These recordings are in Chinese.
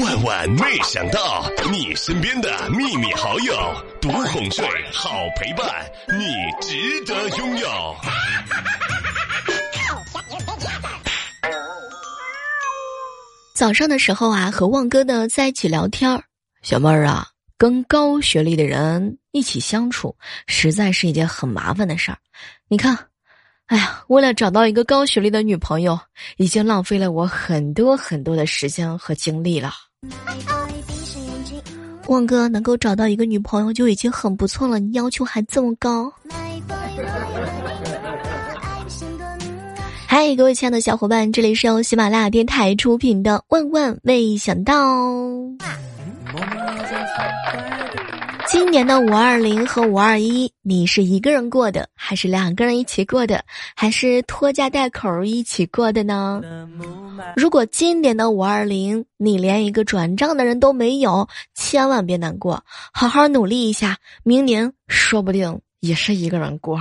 万万没想到，你身边的秘密好友，独哄睡，好陪伴，你值得拥有。早上的时候啊，和旺哥呢在一起聊天儿，小妹儿啊，跟高学历的人一起相处，实在是一件很麻烦的事儿。你看，哎呀，为了找到一个高学历的女朋友，已经浪费了我很多很多的时间和精力了。旺哥能够找到一个女朋友就已经很不错了，你要求还这么高？嗨，各位亲爱的小伙伴，这里是由喜马拉雅电台出品的《万万没想到》。今年的五二零和五二一，你是一个人过的，还是两个人一起过的，还是拖家带口一起过的呢？如果今年的五二零你连一个转账的人都没有，千万别难过，好好努力一下，明年说不定也是一个人过。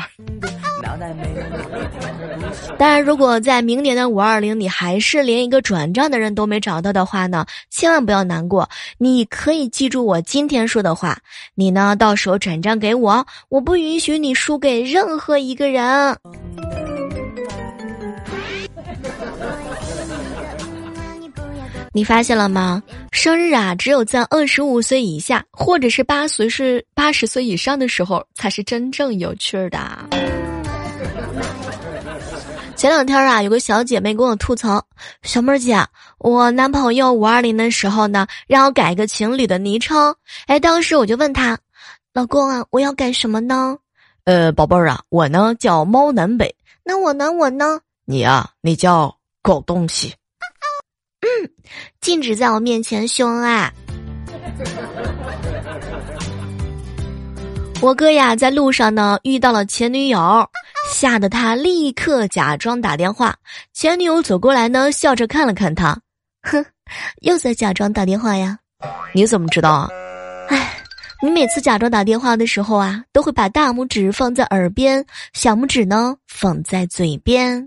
当然，如果在明年的五二零你还是连一个转账的人都没找到的话呢，千万不要难过。你可以记住我今天说的话，你呢到时候转账给我，我不允许你输给任何一个人。你发现了吗？生日啊，只有在二十五岁以下，或者是八岁是八十岁以上的时候，才是真正有趣的。前两天啊，有个小姐妹跟我吐槽：“小妹儿姐，我男朋友五二零的时候呢，让我改一个情侣的昵称。哎，当时我就问他，老公啊，我要改什么呢？呃，宝贝儿啊，我呢叫猫南北。那我呢，我呢？你啊，你叫狗东西。”嗯，禁止在我面前秀恩爱。我哥呀，在路上呢遇到了前女友，吓得他立刻假装打电话。前女友走过来呢，笑着看了看他，哼，又在假装打电话呀？你怎么知道啊？哎，你每次假装打电话的时候啊，都会把大拇指放在耳边，小拇指呢放在嘴边。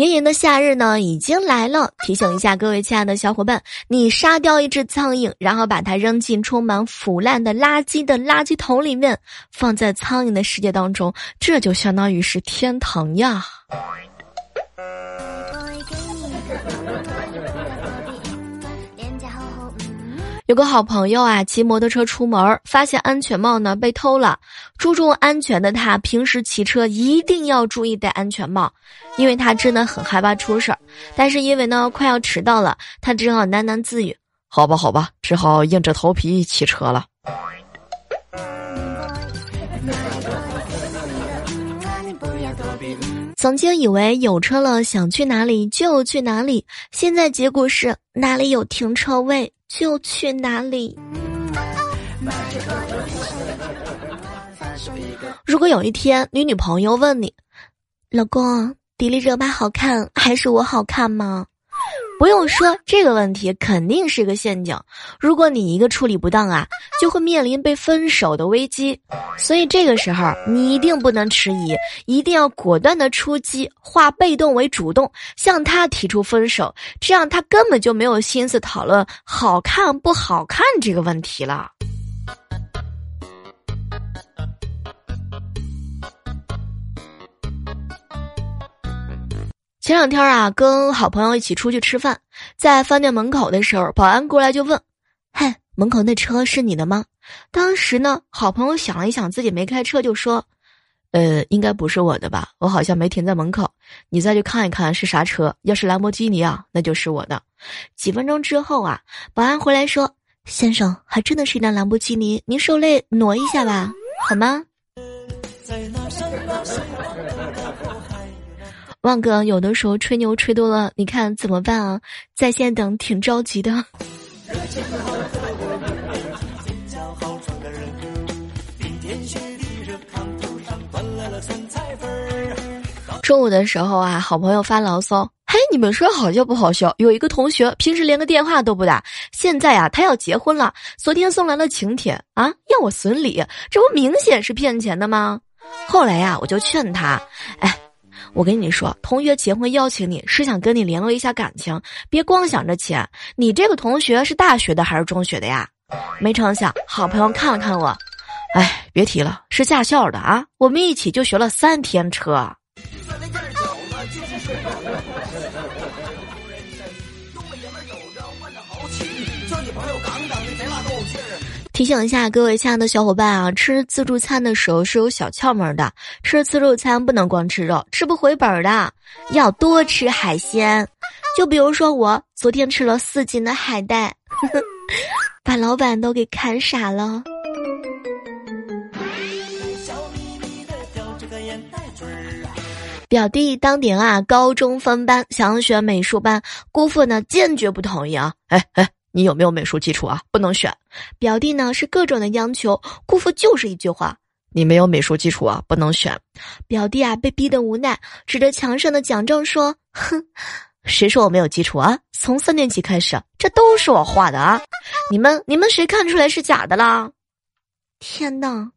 炎炎的夏日呢，已经来了。提醒一下各位亲爱的小伙伴，你杀掉一只苍蝇，然后把它扔进充满腐烂的垃圾的垃圾桶里面，放在苍蝇的世界当中，这就相当于是天堂呀。有个好朋友啊，骑摩托车出门，发现安全帽呢被偷了。注重安全的他，平时骑车一定要注意戴安全帽，因为他真的很害怕出事儿。但是因为呢快要迟到了，他只好喃喃自语：“好吧，好吧，只好硬着头皮骑车了。”曾经以为有车了，想去哪里就去哪里，现在结果是哪里有停车位。就去哪里？如果有一天你女朋友问你，老公，迪丽热巴好看还是我好看吗？不用说，这个问题肯定是个陷阱。如果你一个处理不当啊，就会面临被分手的危机。所以这个时候你一定不能迟疑，一定要果断的出击，化被动为主动，向他提出分手。这样他根本就没有心思讨论好看不好看这个问题了。前两天啊，跟好朋友一起出去吃饭，在饭店门口的时候，保安过来就问：“嘿，门口那车是你的吗？”当时呢，好朋友想了一想，自己没开车，就说：“呃，应该不是我的吧？我好像没停在门口。你再去看一看是啥车，要是兰博基尼啊，那就是我的。”几分钟之后啊，保安回来说：“先生，还真的是一辆兰博基尼，您受累挪一下吧，好吗？”在那山那水旺哥，有的时候吹牛吹多了，你看怎么办啊？在线等，挺着急的。中午的时候啊，好朋友发牢骚：“嘿，你们说好笑不好笑？有一个同学平时连个电话都不打，现在啊，他要结婚了，昨天送来了请帖啊，要我损礼，这不明显是骗钱的吗？”后来呀，我就劝他：“哎。”我跟你说，同学结婚邀请你是想跟你联络一下感情，别光想着钱。你这个同学是大学的还是中学的呀？没成想，好朋友看了看我，哎，别提了，是驾校的啊。我们一起就学了三天车。提醒一下各位亲爱的小伙伴啊，吃自助餐的时候是有小窍门的。吃自助餐不能光吃肉，吃不回本的，要多吃海鲜。就比如说我昨天吃了四斤的海带，把老板都给看傻了。表弟当年啊，高中分班想选美术班，姑父呢坚决不同意啊！哎哎。你有没有美术基础啊？不能选。表弟呢是各种的央求，姑父就是一句话：你没有美术基础啊，不能选。表弟啊被逼得无奈，指着墙上的奖状说：“哼，谁说我没有基础啊？从三年级开始，这都是我画的啊！你们你们谁看出来是假的啦？”天呐，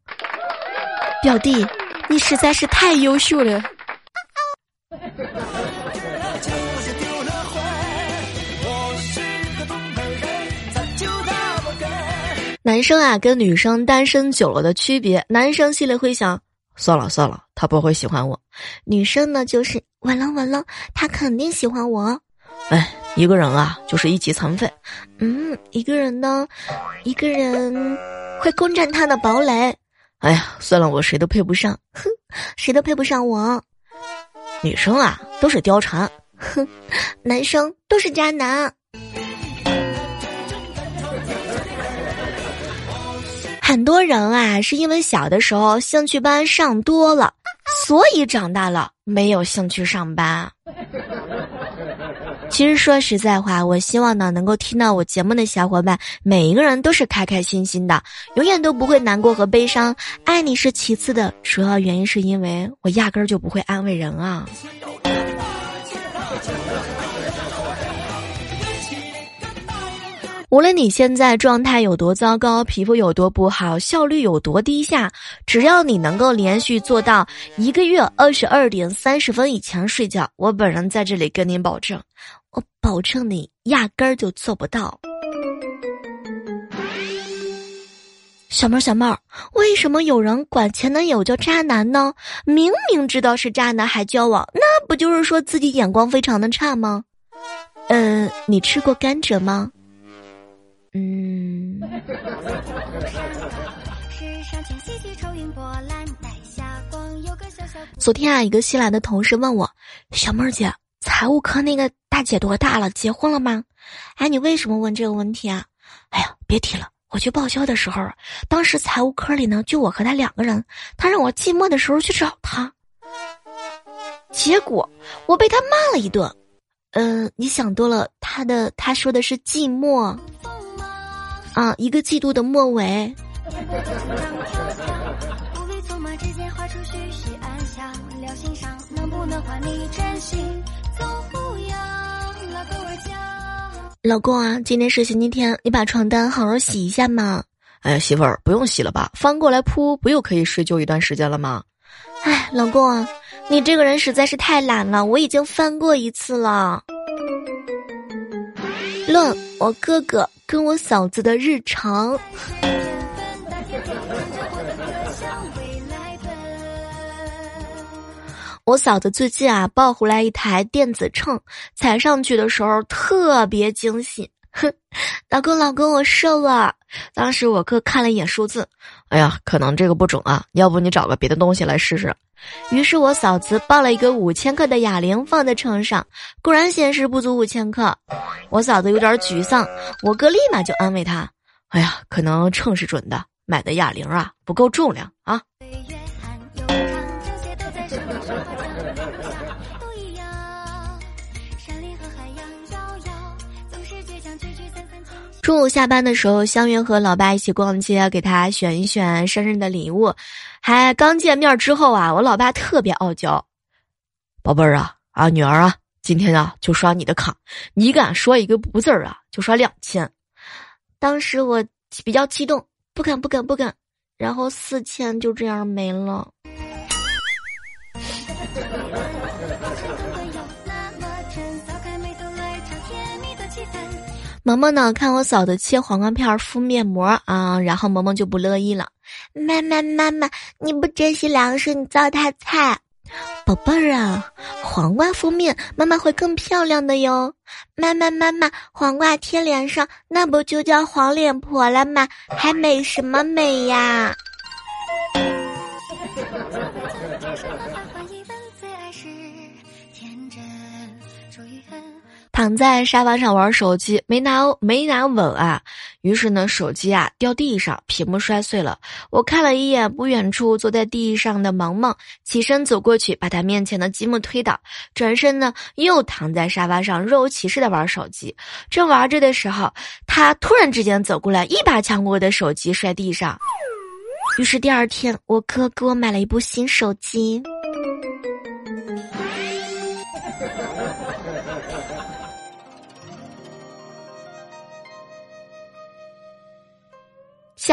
表弟，你实在是太优秀了。男生啊，跟女生单身久了的区别，男生心里会想：算了算了，他不会喜欢我；女生呢，就是完了完了，他肯定喜欢我。哎，一个人啊，就是一级残废。嗯，一个人呢，一个人会攻占他的堡垒。哎呀，算了，我谁都配不上，哼，谁都配不上我。女生啊，都是貂蝉，哼，男生都是渣男。很多人啊，是因为小的时候兴趣班上多了，所以长大了没有兴趣上班。其实说实在话，我希望呢，能够听到我节目的小伙伴，每一个人都是开开心心的，永远都不会难过和悲伤。爱你是其次的，主要原因是因为我压根儿就不会安慰人啊。无论你现在状态有多糟糕，皮肤有多不好，效率有多低下，只要你能够连续做到一个月二十二点三十分以前睡觉，我本人在这里跟您保证，我保证你压根儿就做不到。小妹儿，小妹儿，为什么有人管前男友叫渣男呢？明明知道是渣男还交往，那不就是说自己眼光非常的差吗？嗯，你吃过甘蔗吗？嗯。昨天啊，一个新来的同事问我：“小妹儿姐，财务科那个大姐多大了？结婚了吗？”哎，你为什么问这个问题啊？哎呀，别提了，我去报销的时候，当时财务科里呢就我和他两个人，他让我寂寞的时候去找他，结果我被他骂了一顿。嗯，你想多了，他的他说的是寂寞。啊，一个季度的末尾。老公啊，今天是星期天，你把床单好好洗一下嘛。哎呀，媳妇儿不用洗了吧，翻过来铺，不又可以睡就一段时间了吗？哎，老公啊，你这个人实在是太懒了，我已经翻过一次了。论我哥哥。跟我嫂子的日常。我嫂子最近啊抱回来一台电子秤，踩上去的时候特别惊喜。哼，老公老公，我瘦了。当时我哥看了一眼数字，哎呀，可能这个不准啊，要不你找个别的东西来试试。于是我嫂子抱了一个五千克的哑铃放在秤上，果然显示不足五千克。我嫂子有点沮丧，我哥立马就安慰她：“哎呀，可能秤是准的，买的哑铃啊不够重量啊。”中午下班的时候，相约和老爸一起逛街，给他选一选生日的礼物。还刚见面之后啊，我老爸特别傲娇，宝贝儿啊啊女儿啊，今天啊就刷你的卡，你敢说一个不字儿啊，就刷两千。当时我比较激动，不敢不敢不敢，然后四千就这样没了。萌萌呢？看我嫂子切黄瓜片敷面膜啊，然后萌萌就不乐意了。妈妈妈妈，你不珍惜粮食，你糟蹋菜。宝贝儿啊，黄瓜敷面，妈妈会更漂亮的哟。妈妈妈妈，黄瓜贴脸上，那不就叫黄脸婆了吗？还美什么美呀？躺在沙发上玩手机，没拿没拿稳啊，于是呢，手机啊掉地上，屏幕摔碎了。我看了一眼不远处坐在地上的萌萌，起身走过去，把他面前的积木推倒，转身呢又躺在沙发上若无其事的玩手机。正玩着的时候，他突然之间走过来，一把抢过我的手机，摔地上。于是第二天，我哥给我买了一部新手机。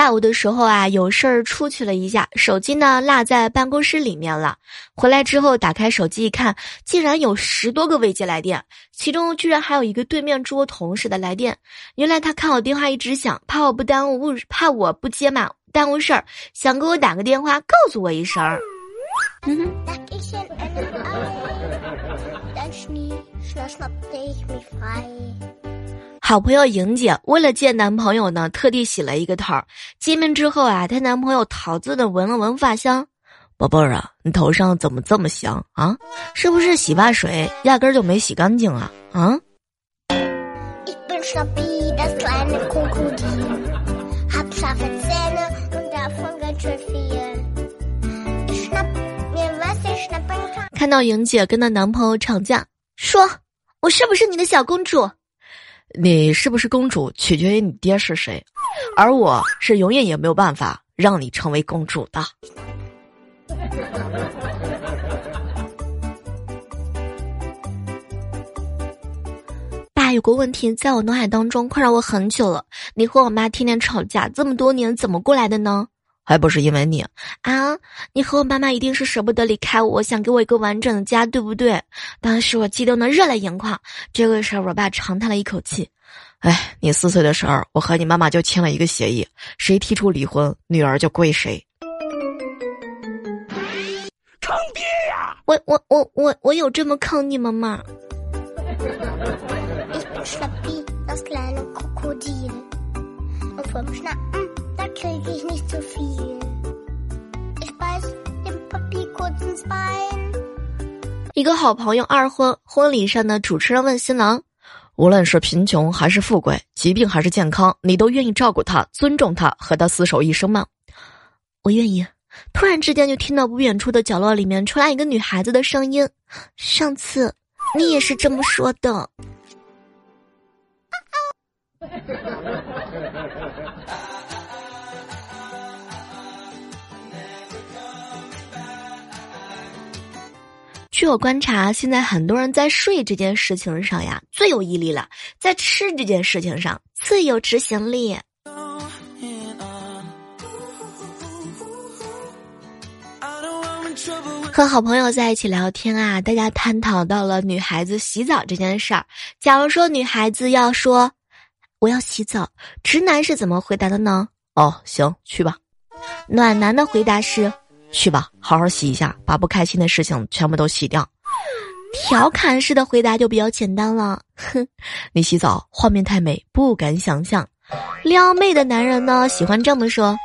下午的时候啊，有事儿出去了一下，手机呢落在办公室里面了。回来之后打开手机一看，竟然有十多个未接来电，其中居然还有一个对面桌同事的来电。原来他看我电话一直响，怕我不耽误，怕我不接嘛，耽误事儿，想给我打个电话告诉我一声儿。好朋友莹姐为了见男朋友呢，特地洗了一个头。见面之后啊，她男朋友桃子的闻了闻发香，宝贝儿啊，你头上怎么这么香啊？是不是洗发水压根儿就没洗干净啊？啊？看到莹姐跟她男朋友吵架，说：“我是不是你的小公主？”你是不是公主，取决于你爹是谁，而我是永远也没有办法让你成为公主的。爸，有个问题在我脑海当中困扰我很久了。你和我妈天天吵架，这么多年怎么过来的呢？还不是因为你啊！你和我妈妈一定是舍不得离开我，想给我一个完整的家，对不对？当时我激动的热泪盈眶。这个时候，我爸长叹了一口气：“哎，你四岁的时候，我和你妈妈就签了一个协议，谁提出离婚，女儿就归谁。”坑爹呀！我我我我我有这么坑你们吗？一个好朋友二婚，婚礼上的主持人问新郎：“无论是贫穷还是富贵，疾病还是健康，你都愿意照顾他、尊重他，和他厮守一生吗？”我愿意。突然之间，就听到不远处的角落里面传来一个女孩子的声音：“上次你也是这么说的。”据我观察，现在很多人在睡这件事情上呀最有毅力了，在吃这件事情上最有执行力。和好朋友在一起聊天啊，大家探讨到了女孩子洗澡这件事儿。假如说女孩子要说我要洗澡，直男是怎么回答的呢？哦，行，去吧。暖男的回答是。去吧，好好洗一下，把不开心的事情全部都洗掉。调侃式的回答就比较简单了，哼，你洗澡画面太美，不敢想象。撩妹的男人呢，喜欢这么说：“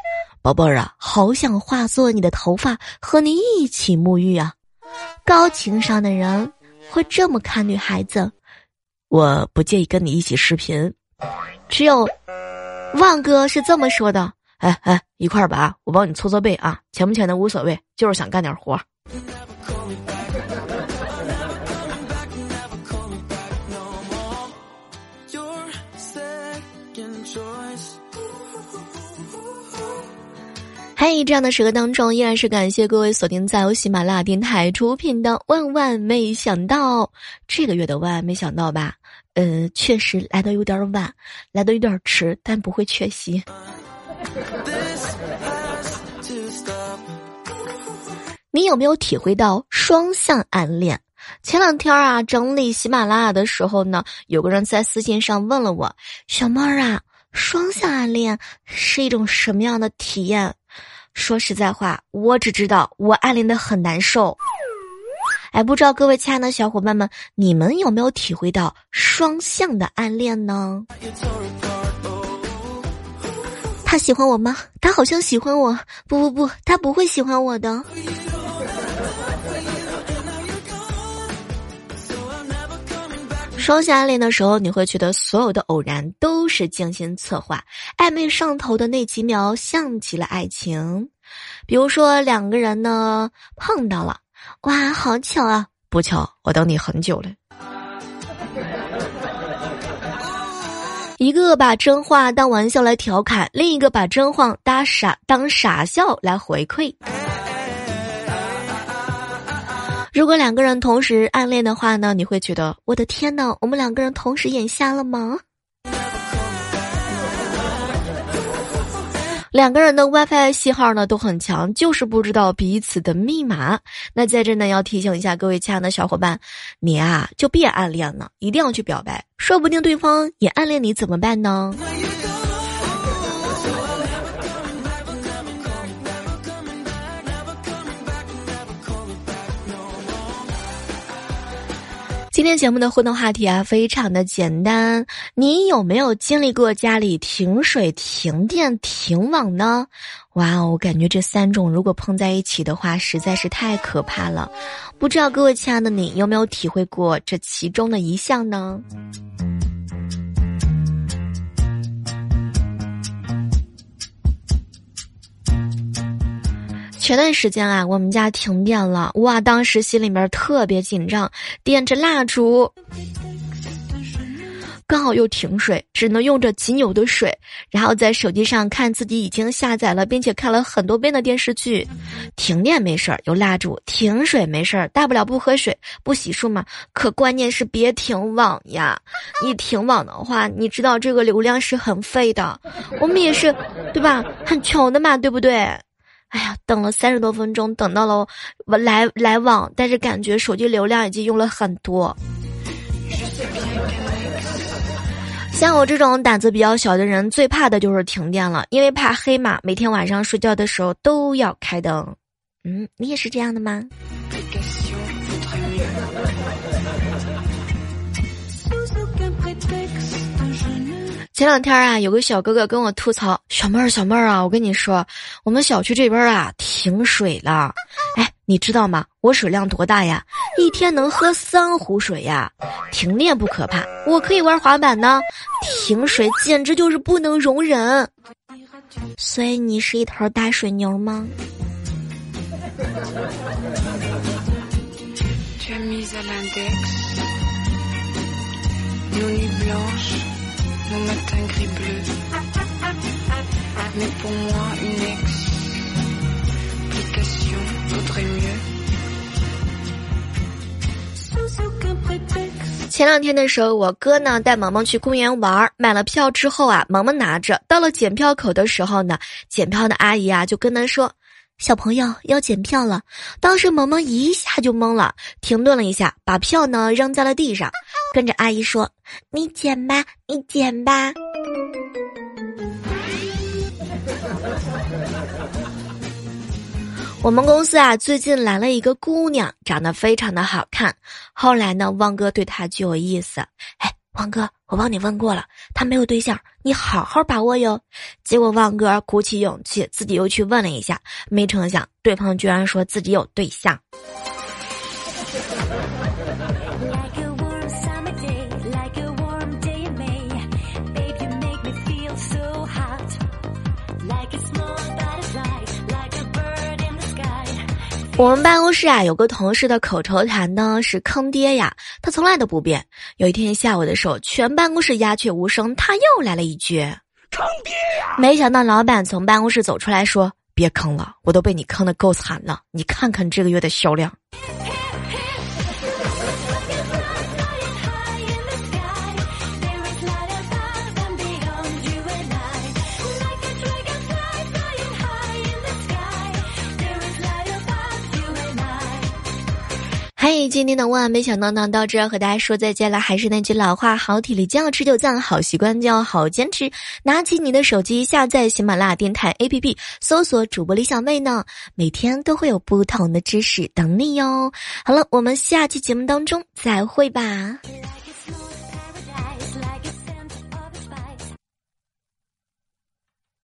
宝贝儿啊，好想化作你的头发，和你一起沐浴啊。”高情商的人会这么看女孩子：“我不介意跟你一起视频。”只有旺哥是这么说的。哎哎，一块儿吧，我帮你搓搓背啊，钱不钱的无所谓，就是想干点活。嗨，这样的时刻当中，依然是感谢各位锁定在由喜马拉雅电台出品的《万万没想到》这个月的万万没想到吧？呃，确实来的有点晚，来的有点迟，但不会缺席。你有没有体会到双向暗恋？前两天啊，整理喜马拉雅的时候呢，有个人在私信上问了我：“小妹儿啊，双向暗恋是一种什么样的体验？”说实在话，我只知道我暗恋的很难受。哎，不知道各位亲爱的小伙伴们，你们有没有体会到双向的暗恋呢？他喜欢我吗？他好像喜欢我。不不不，他不会喜欢我的。双向暗恋的时候，你会觉得所有的偶然都是精心策划，暧昧上头的那几秒像极了爱情。比如说两个人呢碰到了，哇，好巧啊！不巧，我等你很久了。一个把真话当玩笑来调侃，另一个把真话当傻当傻笑来回馈。如果两个人同时暗恋的话呢？你会觉得我的天呐，我们两个人同时眼瞎了吗？两个人的 WiFi 信号呢都很强，就是不知道彼此的密码。那在这呢要提醒一下各位亲爱的小伙伴，你啊就别暗恋了，一定要去表白，说不定对方也暗恋你，怎么办呢？今天节目的互动话题啊，非常的简单。你有没有经历过家里停水、停电、停网呢？哇哦，我感觉这三种如果碰在一起的话，实在是太可怕了。不知道各位亲爱的你有没有体会过这其中的一项呢？前段时间啊，我们家停电了，哇，当时心里面特别紧张，点着蜡烛，刚好又停水，只能用着仅有的水，然后在手机上看自己已经下载了并且看了很多遍的电视剧。停电没事儿，有蜡烛；停水没事儿，大不了不喝水、不洗漱嘛。可关键是别停网呀！你停网的话，你知道这个流量是很费的。我们也是，对吧？很穷的嘛，对不对？哎呀，等了三十多分钟，等到了我来来往，但是感觉手机流量已经用了很多。像我这种胆子比较小的人，最怕的就是停电了，因为怕黑嘛。每天晚上睡觉的时候都要开灯。嗯，你也是这样的吗？前两天啊，有个小哥哥跟我吐槽：“小妹儿，小妹儿啊，我跟你说，我们小区这边啊停水了。哎，你知道吗？我水量多大呀？一天能喝三壶水呀！停电不可怕，我可以玩滑板呢。停水简直就是不能容忍。所以你是一头大水牛吗？”前两天的时候，我哥呢带萌萌去公园玩，买了票之后啊，萌萌拿着到了检票口的时候呢，检票的阿姨啊就跟他说：“小朋友要检票了。”当时萌萌一下就懵了，停顿了一下，把票呢扔在了地上，跟着阿姨说：“你捡吧，你捡吧。”我们公司啊，最近来了一个姑娘，长得非常的好看。后来呢，汪哥对她就有意思。哎，王哥，我帮你问过了，他没有对象，你好好把握哟。结果旺哥鼓起勇气，自己又去问了一下，没成想对方居然说自己有对象。我们办公室啊，有个同事的口头禅呢是“坑爹呀”，他从来都不变。有一天下午的时候，全办公室鸦雀无声，他又来了一句“坑爹呀”。没想到老板从办公室走出来说：“别坑了，我都被你坑的够惨了，你看看这个月的销量。”今天的万万没想到呢，到这儿和大家说再见了。还是那句老话，好体力就要持久战，好习惯就要好坚持。拿起你的手机，下载喜马拉雅电台 APP，搜索主播李小妹呢，每天都会有不同的知识等你哟。好了，我们下期节目当中再会吧。